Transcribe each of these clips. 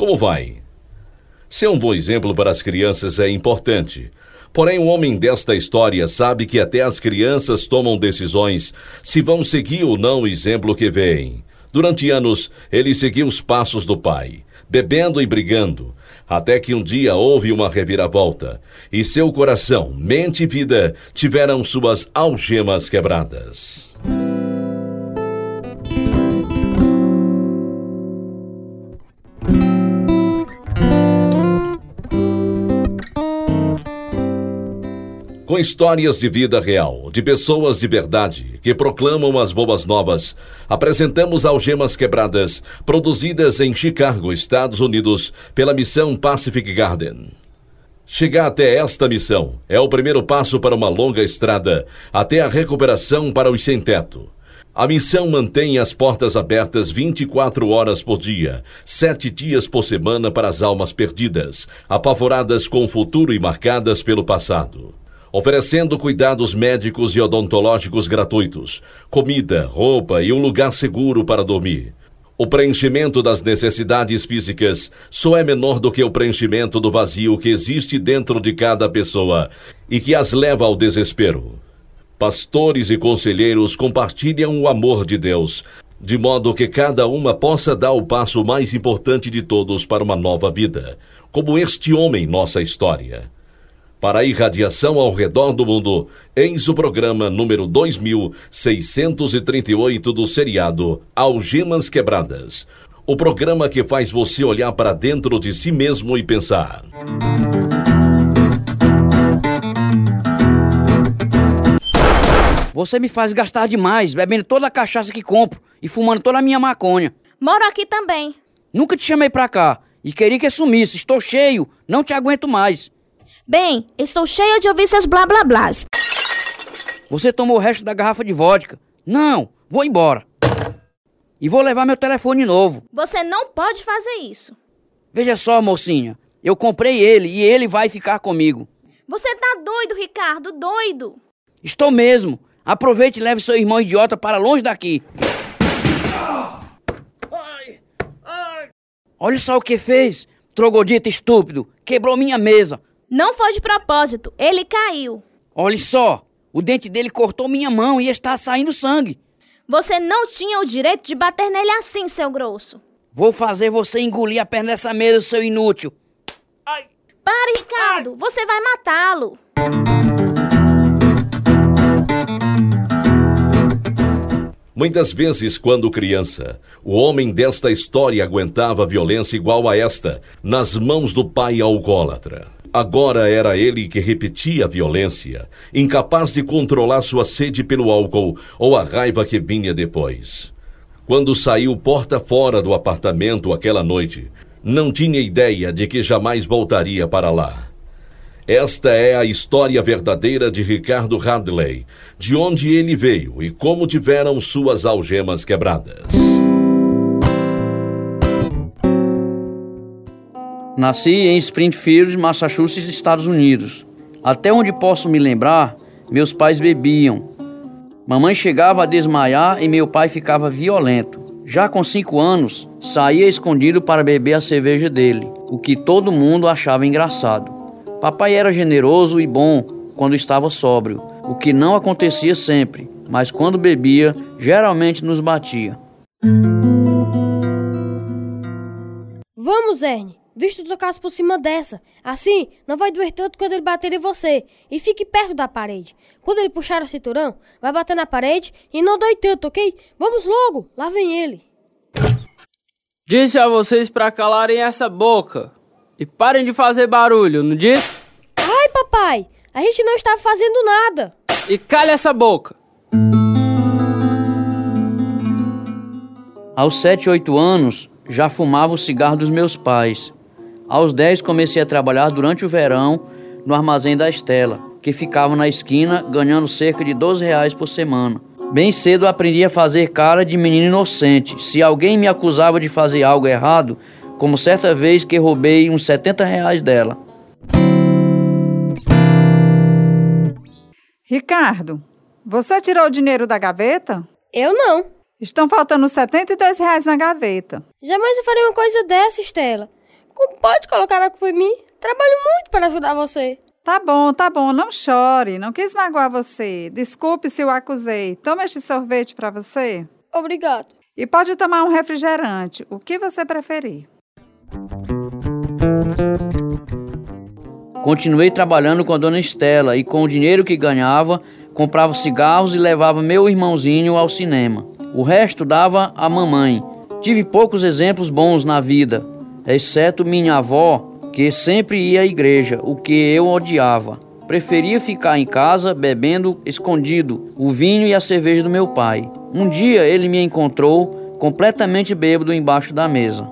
Como vai? Ser um bom exemplo para as crianças é importante. Porém, o homem desta história sabe que até as crianças tomam decisões se vão seguir ou não o exemplo que veem. Durante anos, ele seguiu os passos do pai, bebendo e brigando, até que um dia houve uma reviravolta e seu coração, mente e vida tiveram suas algemas quebradas. Histórias de vida real, de pessoas de verdade, que proclamam as boas novas, apresentamos Algemas Quebradas, produzidas em Chicago, Estados Unidos, pela missão Pacific Garden. Chegar até esta missão é o primeiro passo para uma longa estrada até a recuperação para os sem-teto. A missão mantém as portas abertas 24 horas por dia, sete dias por semana para as almas perdidas, apavoradas com o futuro e marcadas pelo passado oferecendo cuidados médicos e odontológicos gratuitos, comida, roupa e um lugar seguro para dormir. O preenchimento das necessidades físicas só é menor do que o preenchimento do vazio que existe dentro de cada pessoa e que as leva ao desespero. Pastores e conselheiros compartilham o amor de Deus, de modo que cada uma possa dar o passo mais importante de todos para uma nova vida, como este homem nossa história para a irradiação ao redor do mundo, eis o programa número 2638 do seriado Algemas Quebradas. O programa que faz você olhar para dentro de si mesmo e pensar. Você me faz gastar demais, bebendo toda a cachaça que compro e fumando toda a minha maconha. Moro aqui também. Nunca te chamei pra cá e queria que sumisse. Estou cheio, não te aguento mais. Bem, estou cheia de ouvir seus blá blá blás. Você tomou o resto da garrafa de vodka. Não, vou embora. E vou levar meu telefone novo. Você não pode fazer isso. Veja só, mocinha. Eu comprei ele e ele vai ficar comigo. Você tá doido, Ricardo, doido. Estou mesmo. Aproveite e leve seu irmão idiota para longe daqui. Olha só o que fez, trogodito estúpido. Quebrou minha mesa. Não foi de propósito, ele caiu. Olhe só, o dente dele cortou minha mão e está saindo sangue. Você não tinha o direito de bater nele assim, seu grosso. Vou fazer você engolir a perna dessa mesa, seu inútil. Ai. Pare, Ricardo, Ai. você vai matá-lo. Muitas vezes, quando criança, o homem desta história aguentava violência igual a esta nas mãos do pai alcoólatra. Agora era ele que repetia a violência, incapaz de controlar sua sede pelo álcool ou a raiva que vinha depois. Quando saiu porta fora do apartamento aquela noite, não tinha ideia de que jamais voltaria para lá. Esta é a história verdadeira de Ricardo Hadley, de onde ele veio e como tiveram suas algemas quebradas. Nasci em Springfield, Massachusetts, Estados Unidos. Até onde posso me lembrar, meus pais bebiam. Mamãe chegava a desmaiar e meu pai ficava violento. Já com cinco anos, saía escondido para beber a cerveja dele, o que todo mundo achava engraçado. Papai era generoso e bom quando estava sóbrio, o que não acontecia sempre, mas quando bebia, geralmente nos batia. Vamos, Ernie visto tocasse por cima dessa. Assim, não vai doer tanto quando ele bater em você. E fique perto da parede. Quando ele puxar o cinturão, vai bater na parede e não dói tanto, ok? Vamos logo, lá vem ele. Disse a vocês para calarem essa boca. E parem de fazer barulho, não disse? Ai, papai, a gente não está fazendo nada. E cale essa boca. Aos 7, 8 anos, já fumava o cigarro dos meus pais. Aos 10 comecei a trabalhar durante o verão no armazém da Estela, que ficava na esquina, ganhando cerca de 12 reais por semana. Bem cedo aprendi a fazer cara de menino inocente. Se alguém me acusava de fazer algo errado, como certa vez que roubei uns 70 reais dela. Ricardo, você tirou o dinheiro da gaveta? Eu não. Estão faltando 72 reais na gaveta. Jamais eu faria uma coisa dessa, Estela. Como pode colocar a culpa em mim? Trabalho muito para ajudar você. Tá bom, tá bom, não chore. Não quis magoar você. Desculpe se o acusei. Toma este sorvete para você. Obrigado. E pode tomar um refrigerante, o que você preferir. Continuei trabalhando com a dona Estela e com o dinheiro que ganhava, comprava cigarros e levava meu irmãozinho ao cinema. O resto dava à mamãe. Tive poucos exemplos bons na vida, exceto minha avó, que sempre ia à igreja, o que eu odiava. Preferia ficar em casa bebendo escondido o vinho e a cerveja do meu pai. Um dia ele me encontrou completamente bêbado embaixo da mesa.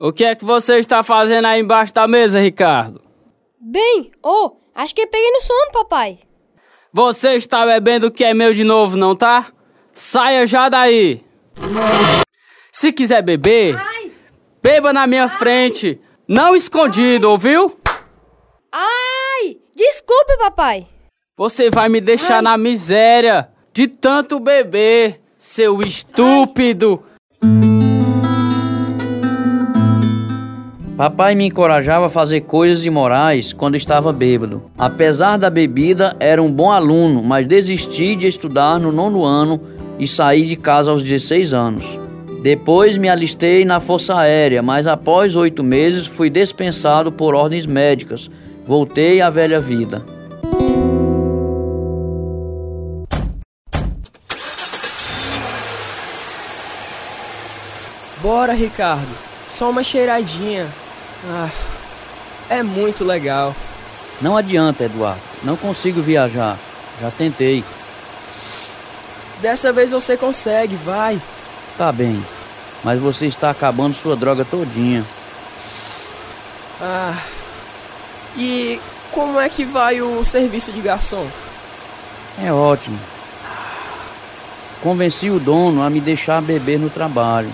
O que é que você está fazendo aí embaixo da mesa, Ricardo? Bem, oh, acho que peguei no sono, papai. Você está bebendo o que é meu de novo, não tá? Saia já daí! Se quiser beber, Ai, beba na minha frente, não escondido, ouviu? ai, desculpe, papai. Você vai me deixar Ai. na miséria de tanto beber, seu estúpido! Papai me encorajava a fazer coisas imorais quando estava bêbado. Apesar da bebida, era um bom aluno, mas desisti de estudar no nono ano e saí de casa aos 16 anos. Depois me alistei na Força Aérea, mas após oito meses fui dispensado por ordens médicas. Voltei à velha vida. Bora, Ricardo. Só uma cheiradinha. Ah, é muito legal. Não adianta, Eduardo. Não consigo viajar. Já tentei. Dessa vez você consegue, vai. Tá bem. Mas você está acabando sua droga todinha. Ah. E como é que vai o serviço de garçom? É ótimo. Convenci o dono a me deixar beber no trabalho.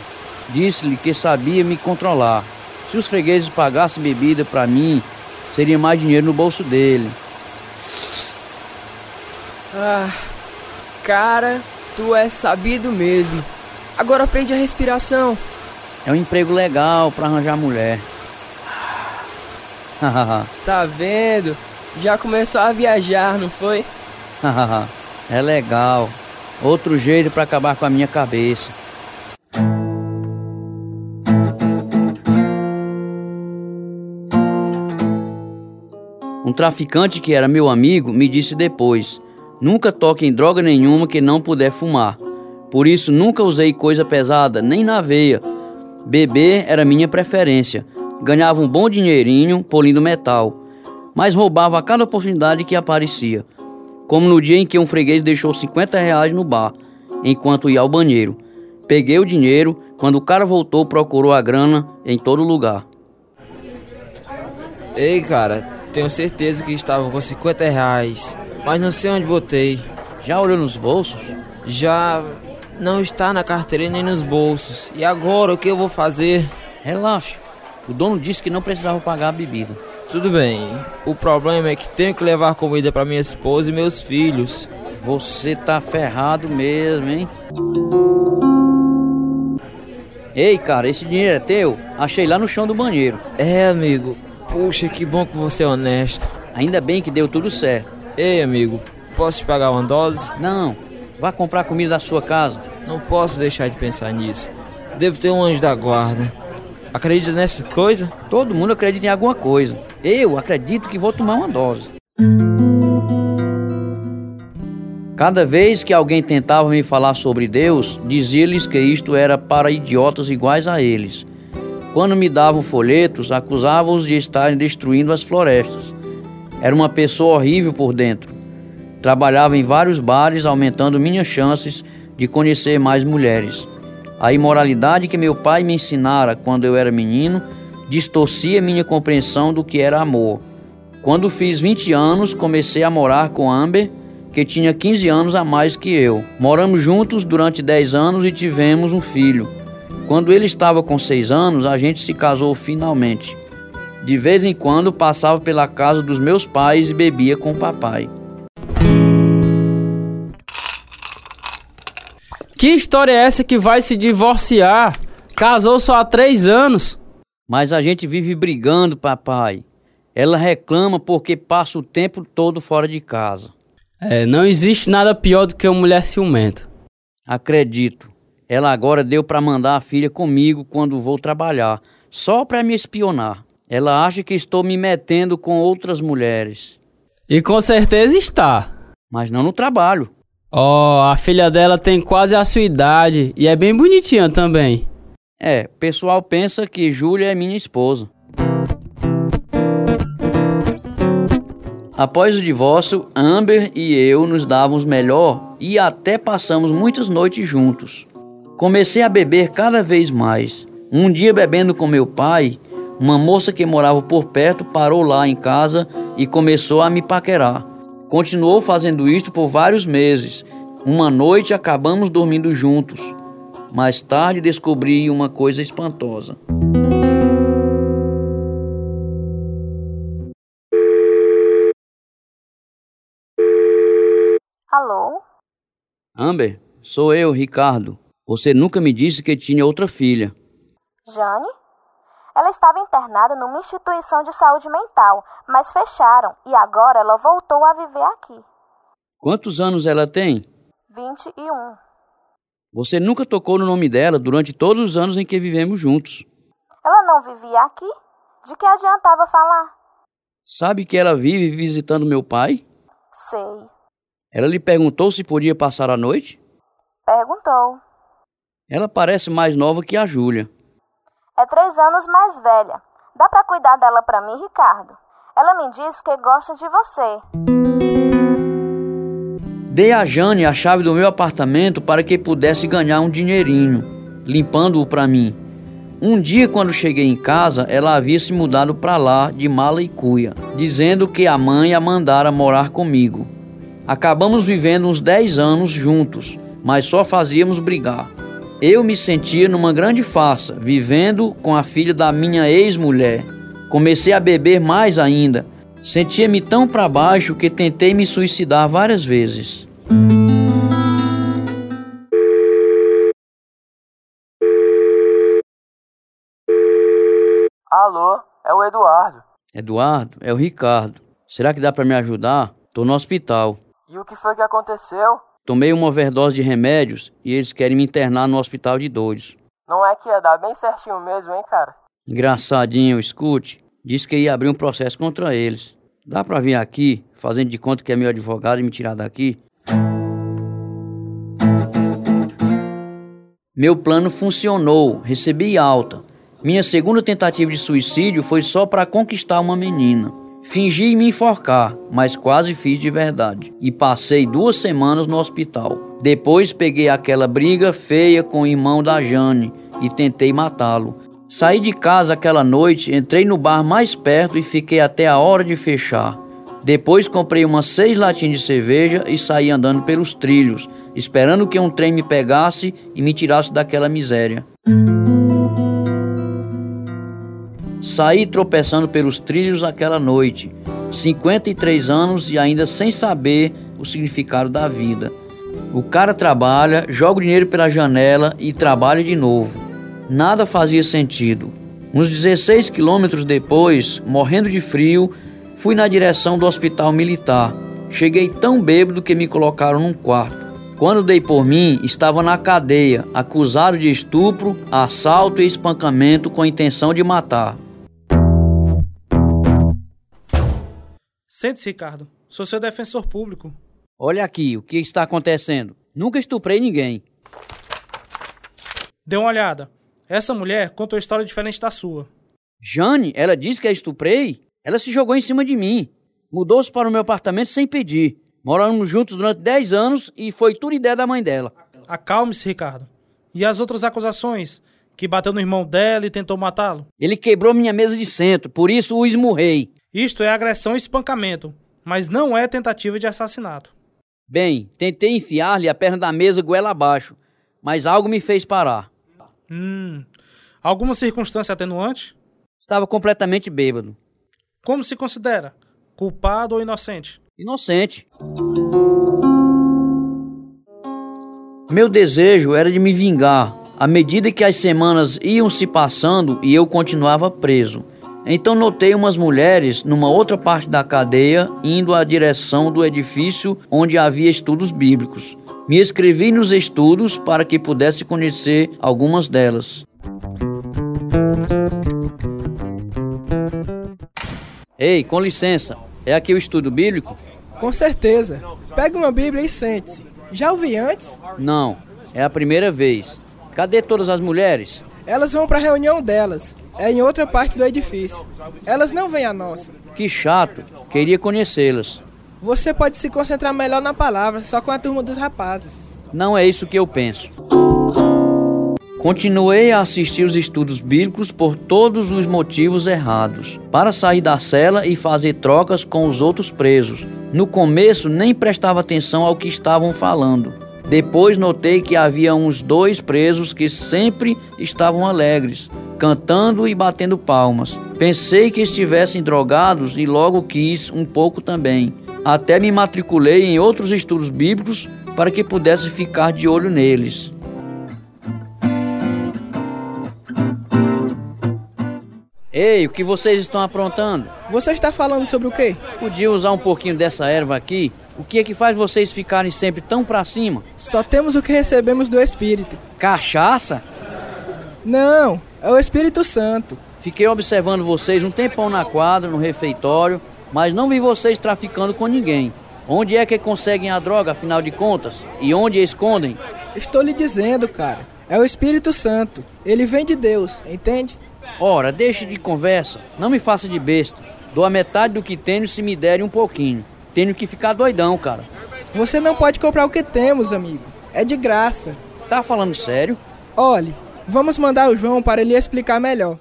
Disse-lhe que sabia me controlar. Se os fregueses pagassem bebida para mim, seria mais dinheiro no bolso dele. Ah, cara, tu é sabido mesmo. Agora prende a respiração. É um emprego legal para arranjar mulher. Tá vendo? Já começou a viajar, não foi? é legal. Outro jeito para acabar com a minha cabeça. Um traficante que era meu amigo me disse depois: nunca toque em droga nenhuma que não puder fumar. Por isso nunca usei coisa pesada, nem na veia. Beber era minha preferência. Ganhava um bom dinheirinho polindo metal, mas roubava a cada oportunidade que aparecia. Como no dia em que um freguês deixou 50 reais no bar, enquanto ia ao banheiro. Peguei o dinheiro, quando o cara voltou, procurou a grana em todo lugar. Ei, cara, tenho certeza que estava com 50 reais, mas não sei onde botei. Já olhou nos bolsos? Já não está na carteira nem nos bolsos. E agora o que eu vou fazer? Relaxa. O dono disse que não precisava pagar a bebida. Tudo bem. O problema é que tenho que levar comida para minha esposa e meus filhos. Você tá ferrado mesmo, hein? Ei, cara, esse dinheiro é teu? Achei lá no chão do banheiro. É, amigo. Puxa, que bom que você é honesto. Ainda bem que deu tudo certo. Ei, amigo, posso te pagar uma dose? Não, vá comprar comida da sua casa. Não posso deixar de pensar nisso. Devo ter um anjo da guarda. Acredita nessa coisa? Todo mundo acredita em alguma coisa. Eu acredito que vou tomar uma dose. Cada vez que alguém tentava me falar sobre Deus, dizia-lhes que isto era para idiotas iguais a eles. Quando me davam folhetos, acusava-os de estarem destruindo as florestas. Era uma pessoa horrível por dentro. Trabalhava em vários bares, aumentando minhas chances de conhecer mais mulheres. A imoralidade que meu pai me ensinara quando eu era menino distorcia minha compreensão do que era amor. Quando fiz 20 anos, comecei a morar com Amber, que tinha 15 anos a mais que eu. Moramos juntos durante 10 anos e tivemos um filho. Quando ele estava com 6 anos, a gente se casou finalmente. De vez em quando passava pela casa dos meus pais e bebia com o papai. Que história é essa que vai se divorciar? Casou só há três anos. Mas a gente vive brigando, papai. Ela reclama porque passa o tempo todo fora de casa. É, não existe nada pior do que uma mulher ciumenta. Acredito. Ela agora deu para mandar a filha comigo quando vou trabalhar, só para me espionar. Ela acha que estou me metendo com outras mulheres. E com certeza está. Mas não no trabalho. Oh, a filha dela tem quase a sua idade e é bem bonitinha também. É, o pessoal pensa que Júlia é minha esposa. Após o divórcio, Amber e eu nos dávamos melhor e até passamos muitas noites juntos. Comecei a beber cada vez mais. Um dia, bebendo com meu pai, uma moça que morava por perto parou lá em casa e começou a me paquerar. Continuou fazendo isto por vários meses. Uma noite acabamos dormindo juntos. Mais tarde descobri uma coisa espantosa. Alô? Amber, sou eu, Ricardo. Você nunca me disse que tinha outra filha. Jane? Ela estava internada numa instituição de saúde mental, mas fecharam e agora ela voltou a viver aqui. Quantos anos ela tem? 21. Você nunca tocou no nome dela durante todos os anos em que vivemos juntos. Ela não vivia aqui? De que adiantava falar? Sabe que ela vive visitando meu pai? Sei. Ela lhe perguntou se podia passar a noite? Perguntou. Ela parece mais nova que a Júlia. É três anos mais velha. Dá para cuidar dela para mim, Ricardo? Ela me disse que gosta de você. Dei a Jane a chave do meu apartamento para que pudesse ganhar um dinheirinho, limpando-o para mim. Um dia, quando cheguei em casa, ela havia se mudado para lá de mala e cuia, dizendo que a mãe a mandara morar comigo. Acabamos vivendo uns 10 anos juntos, mas só fazíamos brigar. Eu me sentia numa grande farsa, vivendo com a filha da minha ex-mulher. Comecei a beber mais ainda. Sentia-me tão para baixo que tentei me suicidar várias vezes. Alô, é o Eduardo. Eduardo, é o Ricardo. Será que dá para me ajudar? Tô no hospital. E o que foi que aconteceu? Tomei uma overdose de remédios e eles querem me internar no hospital de doidos. Não é que ia dar bem certinho mesmo, hein, cara? Engraçadinho, escute. Disse que ia abrir um processo contra eles. Dá pra vir aqui, fazendo de conta que é meu advogado e me tirar daqui? Meu plano funcionou, recebi alta. Minha segunda tentativa de suicídio foi só para conquistar uma menina. Fingi me enforcar, mas quase fiz de verdade. E passei duas semanas no hospital. Depois peguei aquela briga feia com o irmão da Jane e tentei matá-lo. Saí de casa aquela noite, entrei no bar mais perto e fiquei até a hora de fechar. Depois comprei umas seis latinhas de cerveja e saí andando pelos trilhos, esperando que um trem me pegasse e me tirasse daquela miséria. Saí tropeçando pelos trilhos aquela noite, 53 anos e ainda sem saber o significado da vida. O cara trabalha, joga o dinheiro pela janela e trabalha de novo. Nada fazia sentido. Uns 16 quilômetros depois, morrendo de frio, fui na direção do hospital militar. Cheguei tão bêbado que me colocaram num quarto. Quando dei por mim, estava na cadeia, acusado de estupro, assalto e espancamento com a intenção de matar. Sente-se, Ricardo. Sou seu defensor público. Olha aqui, o que está acontecendo? Nunca estuprei ninguém. Dê uma olhada. Essa mulher contou história diferente da sua. Jane, ela disse que a estuprei? Ela se jogou em cima de mim. Mudou-se para o meu apartamento sem pedir. Moramos juntos durante 10 anos e foi tudo ideia da mãe dela. Acalme-se, Ricardo. E as outras acusações? Que bateu no irmão dela e tentou matá-lo? Ele quebrou minha mesa de centro, por isso o esmurrei. Isto é agressão e espancamento, mas não é tentativa de assassinato. Bem, tentei enfiar-lhe a perna da mesa goela abaixo, mas algo me fez parar. Hum. Alguma circunstância atenuante? Estava completamente bêbado. Como se considera? Culpado ou inocente? Inocente. Meu desejo era de me vingar, à medida que as semanas iam se passando e eu continuava preso. Então notei umas mulheres numa outra parte da cadeia indo à direção do edifício onde havia estudos bíblicos. Me inscrevi nos estudos para que pudesse conhecer algumas delas. Ei, com licença, é aqui o estudo bíblico? Com certeza. Pegue uma Bíblia e sente-se. Já ouvi antes? Não, é a primeira vez. Cadê todas as mulheres? Elas vão para a reunião delas. É em outra parte do edifício. Elas não vêm à nossa. Que chato. Queria conhecê-las. Você pode se concentrar melhor na palavra, só com a turma dos rapazes. Não é isso que eu penso. Continuei a assistir os estudos bíblicos por todos os motivos errados, para sair da cela e fazer trocas com os outros presos. No começo nem prestava atenção ao que estavam falando. Depois notei que havia uns dois presos que sempre estavam alegres, cantando e batendo palmas. Pensei que estivessem drogados e logo quis um pouco também. Até me matriculei em outros estudos bíblicos para que pudesse ficar de olho neles. Ei, o que vocês estão aprontando? Você está falando sobre o quê? Podia usar um pouquinho dessa erva aqui? O que é que faz vocês ficarem sempre tão pra cima? Só temos o que recebemos do Espírito. Cachaça? Não, é o Espírito Santo. Fiquei observando vocês um tempão na quadra, no refeitório, mas não vi vocês traficando com ninguém. Onde é que conseguem a droga, afinal de contas? E onde escondem? Estou lhe dizendo, cara. É o Espírito Santo. Ele vem de Deus, entende? Ora, deixe de conversa. Não me faça de besta. Dou a metade do que tenho se me derem um pouquinho. Tenho que ficar doidão, cara. Você não pode comprar o que temos, amigo. É de graça. Tá falando sério? Olhe, vamos mandar o João para ele explicar melhor.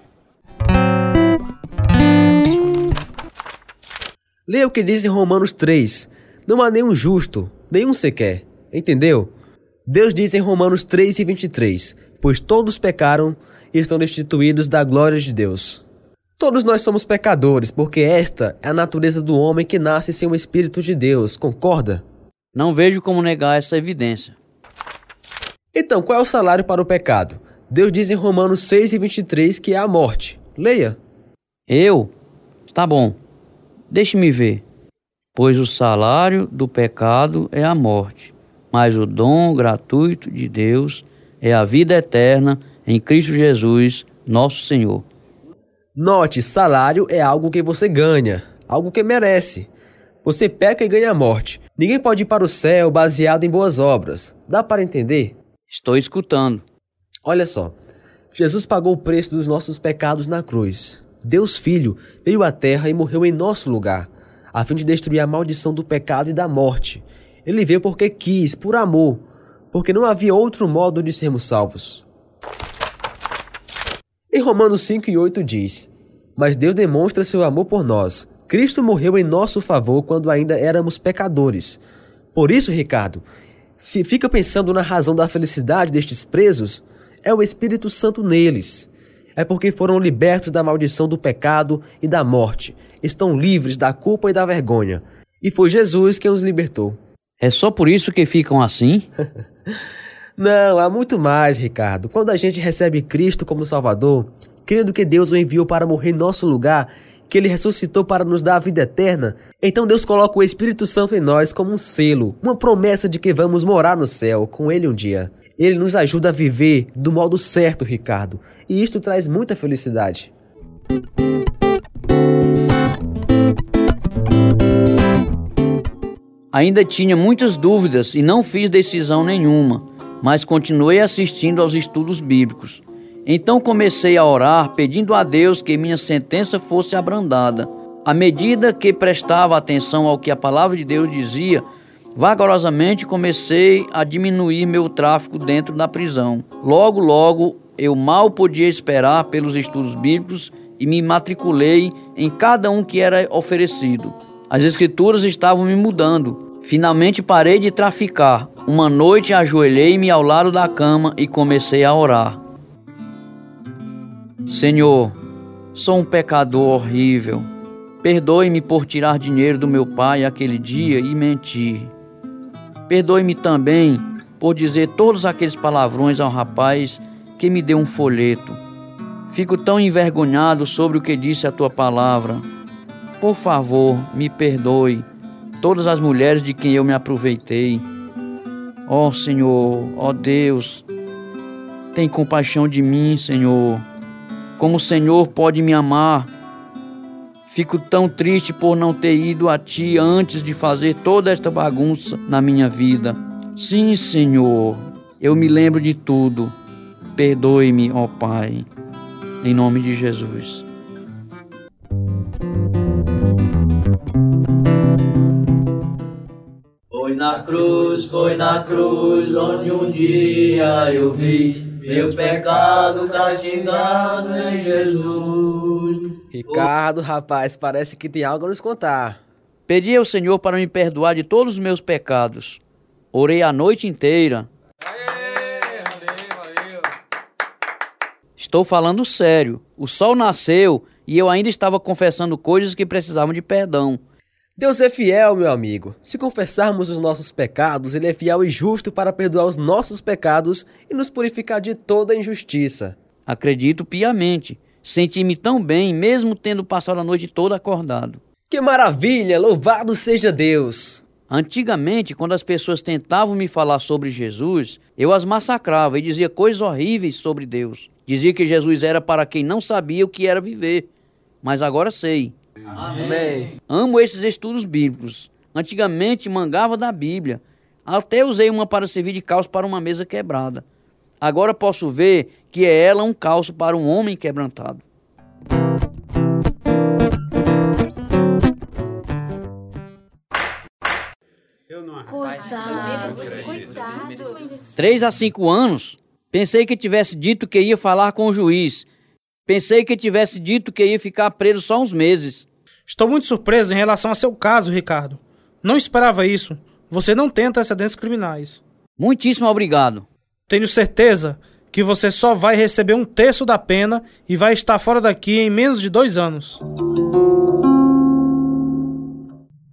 Leia o que diz em Romanos 3. Não há nenhum justo, nenhum sequer. Entendeu? Deus diz em Romanos 3 e 23: Pois todos pecaram e estão destituídos da glória de Deus. Todos nós somos pecadores, porque esta é a natureza do homem que nasce sem o Espírito de Deus, concorda? Não vejo como negar essa evidência. Então, qual é o salário para o pecado? Deus diz em Romanos 6 e 23 que é a morte. Leia. Eu? Tá bom. Deixe-me ver. Pois o salário do pecado é a morte, mas o dom gratuito de Deus é a vida eterna em Cristo Jesus, nosso Senhor. Note, salário é algo que você ganha, algo que merece. Você peca e ganha a morte. Ninguém pode ir para o céu baseado em boas obras. Dá para entender? Estou escutando. Olha só. Jesus pagou o preço dos nossos pecados na cruz. Deus Filho veio à terra e morreu em nosso lugar, a fim de destruir a maldição do pecado e da morte. Ele veio porque quis, por amor, porque não havia outro modo de sermos salvos. Em Romanos 5 e 8 diz: Mas Deus demonstra seu amor por nós. Cristo morreu em nosso favor quando ainda éramos pecadores. Por isso, Ricardo, se fica pensando na razão da felicidade destes presos, é o Espírito Santo neles. É porque foram libertos da maldição do pecado e da morte. Estão livres da culpa e da vergonha. E foi Jesus quem os libertou. É só por isso que ficam assim? Não, há muito mais, Ricardo. Quando a gente recebe Cristo como Salvador, crendo que Deus o enviou para morrer em nosso lugar, que ele ressuscitou para nos dar a vida eterna, então Deus coloca o Espírito Santo em nós como um selo, uma promessa de que vamos morar no céu com ele um dia. Ele nos ajuda a viver do modo certo, Ricardo, e isto traz muita felicidade. Ainda tinha muitas dúvidas e não fiz decisão nenhuma, mas continuei assistindo aos estudos bíblicos. Então comecei a orar, pedindo a Deus que minha sentença fosse abrandada. À medida que prestava atenção ao que a palavra de Deus dizia, vagarosamente comecei a diminuir meu tráfico dentro da prisão. Logo, logo, eu mal podia esperar pelos estudos bíblicos e me matriculei em cada um que era oferecido. As escrituras estavam me mudando. Finalmente parei de traficar. Uma noite ajoelhei-me ao lado da cama e comecei a orar. Senhor, sou um pecador horrível. Perdoe-me por tirar dinheiro do meu pai aquele dia e mentir. Perdoe-me também por dizer todos aqueles palavrões ao rapaz que me deu um folheto. Fico tão envergonhado sobre o que disse a tua palavra. Por favor, me perdoe todas as mulheres de quem eu me aproveitei. Ó oh, Senhor, ó oh Deus, tem compaixão de mim, Senhor. Como o Senhor pode me amar? Fico tão triste por não ter ido a Ti antes de fazer toda esta bagunça na minha vida. Sim, Senhor, eu me lembro de tudo. Perdoe-me, ó Pai, em nome de Jesus. Na cruz, foi na cruz, onde um dia eu vi meus pecados castigados em Jesus. Ricardo, rapaz, parece que tem algo a nos contar. Pedi ao Senhor para me perdoar de todos os meus pecados. Orei a noite inteira. Estou falando sério. O sol nasceu e eu ainda estava confessando coisas que precisavam de perdão. Deus é fiel, meu amigo. Se confessarmos os nossos pecados, Ele é fiel e justo para perdoar os nossos pecados e nos purificar de toda injustiça. Acredito piamente. Senti-me tão bem, mesmo tendo passado a noite toda acordado. Que maravilha! Louvado seja Deus! Antigamente, quando as pessoas tentavam me falar sobre Jesus, eu as massacrava e dizia coisas horríveis sobre Deus. Dizia que Jesus era para quem não sabia o que era viver. Mas agora sei. Amém. Amo esses estudos bíblicos. Antigamente mangava da Bíblia. Até usei uma para servir de calço para uma mesa quebrada. Agora posso ver que é ela um calço para um homem quebrantado. Três a cinco anos, pensei que tivesse dito que ia falar com o juiz. Pensei que tivesse dito que ia ficar preso só uns meses. Estou muito surpreso em relação a seu caso, Ricardo. Não esperava isso. Você não tem antecedentes criminais. Muitíssimo obrigado. Tenho certeza que você só vai receber um terço da pena e vai estar fora daqui em menos de dois anos.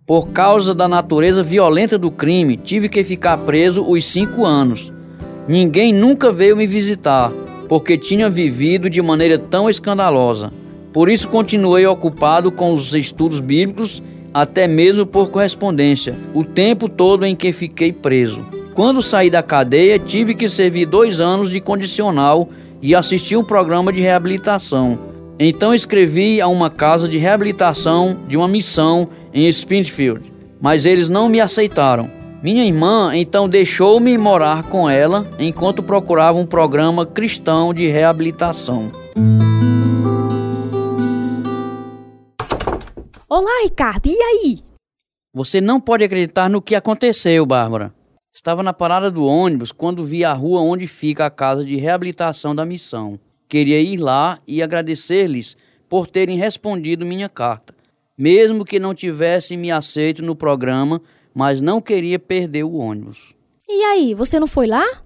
Por causa da natureza violenta do crime, tive que ficar preso os cinco anos. Ninguém nunca veio me visitar, porque tinha vivido de maneira tão escandalosa. Por isso continuei ocupado com os estudos bíblicos, até mesmo por correspondência, o tempo todo em que fiquei preso. Quando saí da cadeia, tive que servir dois anos de condicional e assistir um programa de reabilitação. Então escrevi a uma casa de reabilitação de uma missão em Springfield, mas eles não me aceitaram. Minha irmã então deixou-me morar com ela enquanto procurava um programa cristão de reabilitação. Olá, Ricardo, e aí? Você não pode acreditar no que aconteceu, Bárbara. Estava na parada do ônibus quando vi a rua onde fica a casa de reabilitação da missão. Queria ir lá e agradecer-lhes por terem respondido minha carta, mesmo que não tivessem me aceito no programa, mas não queria perder o ônibus. E aí, você não foi lá?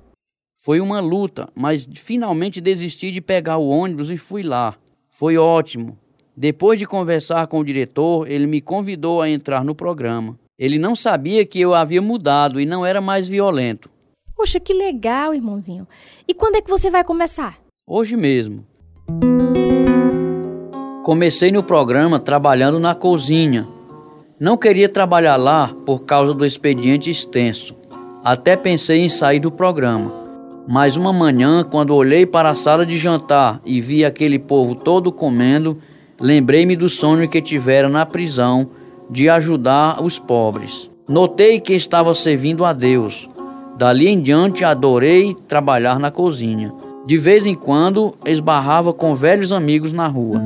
Foi uma luta, mas finalmente desisti de pegar o ônibus e fui lá. Foi ótimo. Depois de conversar com o diretor, ele me convidou a entrar no programa. Ele não sabia que eu havia mudado e não era mais violento. Poxa, que legal, irmãozinho. E quando é que você vai começar? Hoje mesmo. Comecei no programa trabalhando na cozinha. Não queria trabalhar lá por causa do expediente extenso. Até pensei em sair do programa. Mas uma manhã, quando olhei para a sala de jantar e vi aquele povo todo comendo, lembrei-me do sonho que tivera na prisão de ajudar os pobres. Notei que estava servindo a Deus. Dali em diante adorei trabalhar na cozinha. De vez em quando esbarrava com velhos amigos na rua.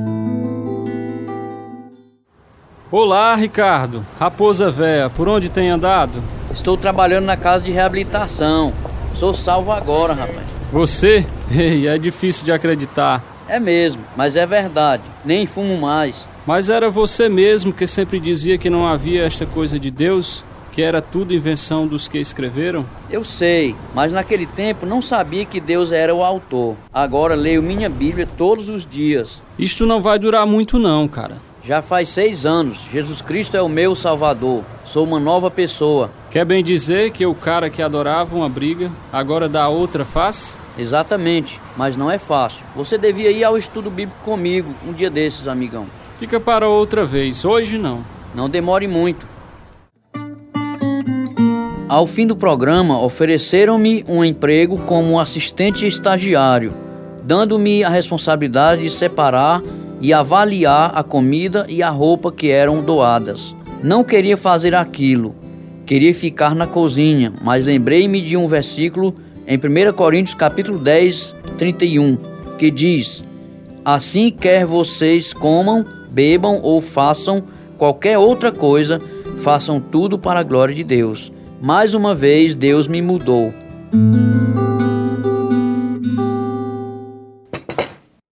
Olá, Ricardo. Raposa Véia, por onde tem andado? Estou trabalhando na casa de reabilitação. Sou salvo agora, rapaz. Você? Ei, é difícil de acreditar. É mesmo, mas é verdade. Nem fumo mais. Mas era você mesmo que sempre dizia que não havia esta coisa de Deus? Que era tudo invenção dos que escreveram? Eu sei, mas naquele tempo não sabia que Deus era o autor. Agora leio minha Bíblia todos os dias. Isto não vai durar muito, não, cara. Já faz seis anos. Jesus Cristo é o meu Salvador. Sou uma nova pessoa. Quer bem dizer que o cara que adorava uma briga agora dá outra face? Exatamente, mas não é fácil. Você devia ir ao estudo bíblico comigo um dia desses, amigão. Fica para outra vez, hoje não. Não demore muito. Ao fim do programa, ofereceram-me um emprego como assistente estagiário, dando-me a responsabilidade de separar e avaliar a comida e a roupa que eram doadas. Não queria fazer aquilo, queria ficar na cozinha, mas lembrei-me de um versículo em 1 Coríntios capítulo 10, 31, que diz: Assim quer vocês comam, bebam ou façam qualquer outra coisa, façam tudo para a glória de Deus. Mais uma vez, Deus me mudou.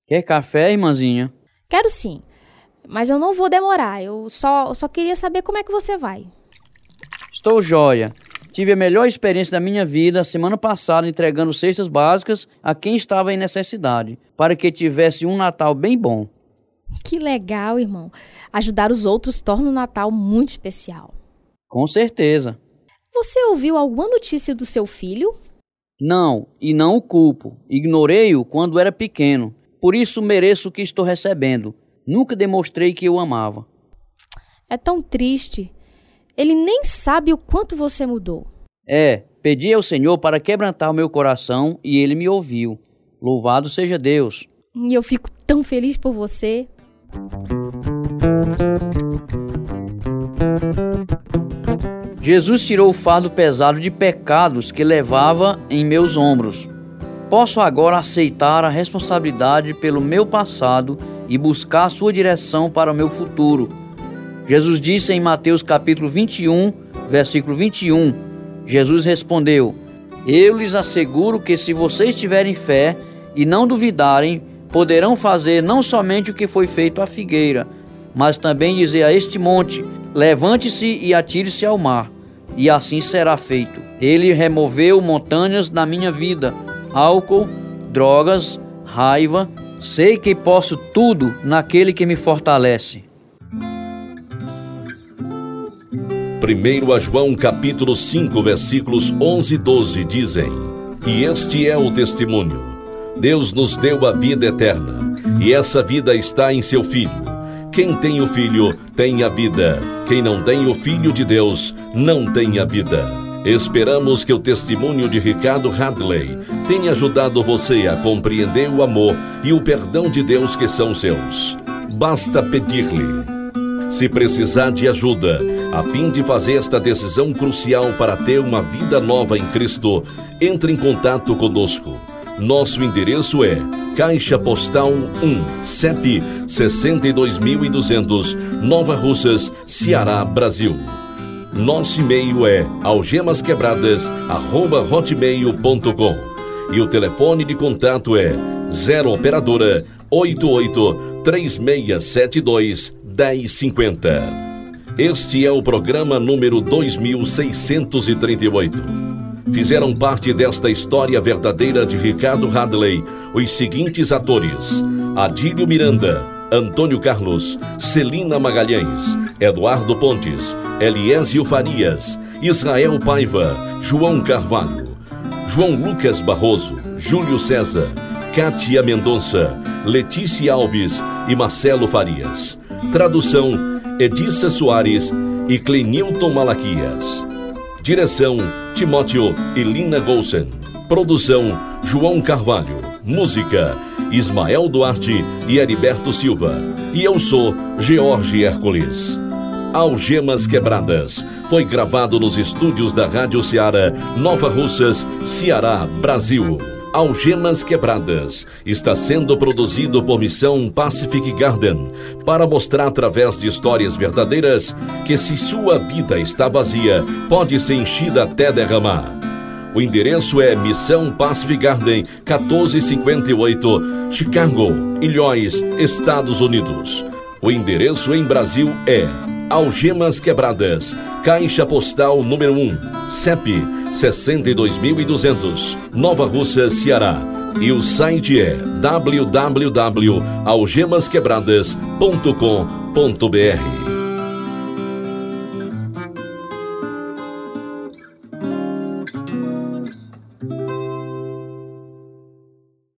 Quer café, irmãzinha? Quero sim. Mas eu não vou demorar. Eu só, eu só queria saber como é que você vai. Estou joia. Tive a melhor experiência da minha vida semana passada entregando cestas básicas a quem estava em necessidade, para que tivesse um Natal bem bom. Que legal, irmão. Ajudar os outros torna o Natal muito especial. Com certeza. Você ouviu alguma notícia do seu filho? Não, e não o culpo. Ignorei-o quando era pequeno. Por isso mereço o que estou recebendo. Nunca demonstrei que o amava. É tão triste. Ele nem sabe o quanto você mudou. É, pedi ao Senhor para quebrantar o meu coração e ele me ouviu. Louvado seja Deus. E eu fico tão feliz por você. Jesus tirou o fardo pesado de pecados que levava em meus ombros. Posso agora aceitar a responsabilidade pelo meu passado e buscar a sua direção para o meu futuro. Jesus disse em Mateus capítulo 21, versículo 21. Jesus respondeu: Eu lhes asseguro que se vocês tiverem fé e não duvidarem, poderão fazer não somente o que foi feito à figueira, mas também dizer a este monte: Levante-se e atire-se ao mar, e assim será feito. Ele removeu montanhas da minha vida, álcool, drogas, raiva. Sei que posso tudo naquele que me fortalece. 1 a João capítulo 5, versículos 11 e 12 dizem: E este é o testemunho. Deus nos deu a vida eterna, e essa vida está em seu Filho. Quem tem o Filho tem a vida. Quem não tem o Filho de Deus não tem a vida. Esperamos que o testemunho de Ricardo Hadley tenha ajudado você a compreender o amor e o perdão de Deus que são seus. Basta pedir-lhe. Se precisar de ajuda, a fim de fazer esta decisão crucial para ter uma vida nova em Cristo, entre em contato conosco. Nosso endereço é Caixa Postal 1, CEP 62200, Nova Russas, Ceará, Brasil. Nosso e-mail é algemasquebradas@hotmail.com e o telefone de contato é 0 operadora 88 3672 1050. Este é o programa número 2638. Fizeram parte desta história verdadeira de Ricardo Hadley os seguintes atores: Adílio Miranda, Antônio Carlos, Celina Magalhães, Eduardo Pontes, Eliésio Farias, Israel Paiva, João Carvalho, João Lucas Barroso, Júlio César, Kátia Mendonça, Letícia Alves e Marcelo Farias. Tradução: Edissa Soares e Clenilton Malaquias. Direção: Timóteo e Lina Golsen. Produção: João Carvalho. Música: Ismael Duarte e Heriberto Silva. E eu sou George Hércules. Algemas Quebradas foi gravado nos estúdios da Rádio Ceará, Nova Russas, Ceará, Brasil. Algemas Quebradas está sendo produzido por Missão Pacific Garden para mostrar através de histórias verdadeiras que se sua vida está vazia, pode ser enchida até derramar. O endereço é Missão Pacific Garden, 1458, Chicago, Illinois, Estados Unidos. O endereço em Brasil é Algemas Quebradas, Caixa Postal número 1, CEP 62200, Nova Rússia, Ceará. E o site é www.algemasquebradas.com.br.